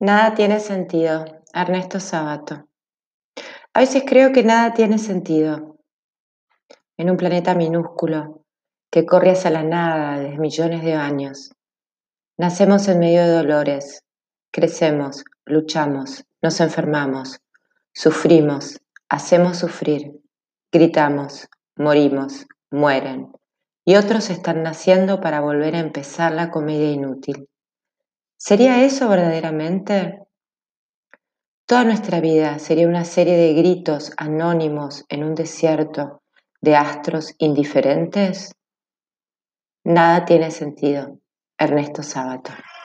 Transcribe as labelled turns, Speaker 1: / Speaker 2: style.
Speaker 1: Nada tiene sentido. Ernesto Sábato. A veces creo que nada tiene sentido. En un planeta minúsculo que corre hacia la nada desde millones de años. Nacemos en medio de dolores, crecemos, luchamos, nos enfermamos, sufrimos, hacemos sufrir, gritamos, morimos, mueren, y otros están naciendo para volver a empezar la comedia inútil. ¿Sería eso verdaderamente? Toda nuestra vida sería una serie de gritos anónimos en un desierto de astros indiferentes. Nada tiene sentido. Ernesto Sábato.